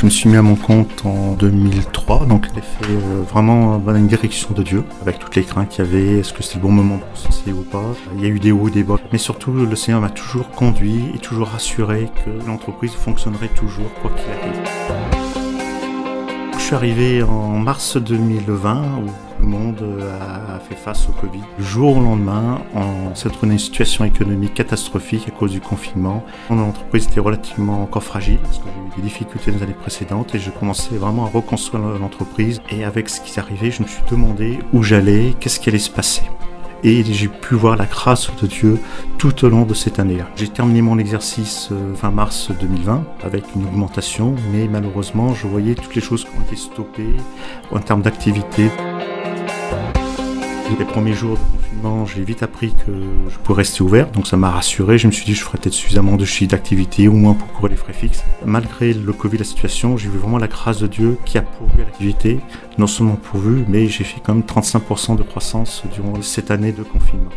Je me suis mis à mon compte en 2003, donc j'ai fait euh, vraiment dans une direction de Dieu, avec toutes les craintes qu'il y avait, est-ce que c'était le bon moment pour se ou pas. Il y a eu des hauts des bas, mais surtout le Seigneur m'a toujours conduit et toujours assuré que l'entreprise fonctionnerait toujours quoi qu'il arrive. Je suis arrivé en mars 2020 où le monde a fait face au Covid. Jour au lendemain, on s'est trouvé dans une situation économique catastrophique à cause du confinement. Mon entreprise était relativement encore fragile parce que j'ai eu des difficultés dans les années précédentes et je commençais vraiment à reconstruire l'entreprise. Et avec ce qui s'arrivait, je me suis demandé où j'allais, qu'est-ce qui allait se passer et j'ai pu voir la grâce de Dieu tout au long de cette année-là. J'ai terminé mon exercice euh, fin mars 2020 avec une augmentation, mais malheureusement, je voyais toutes les choses qui ont été stoppées en termes d'activité. Les premiers jours de confinement, j'ai vite appris que je pourrais rester ouvert, donc ça m'a rassuré. Je me suis dit, je ferais peut-être suffisamment de chiffre d'activité, au moins pour couvrir les frais fixes. Malgré le Covid, la situation, j'ai vu vraiment la grâce de Dieu qui a pourvu l'activité. Non seulement pourvu, mais j'ai fait quand même 35% de croissance durant cette année de confinement.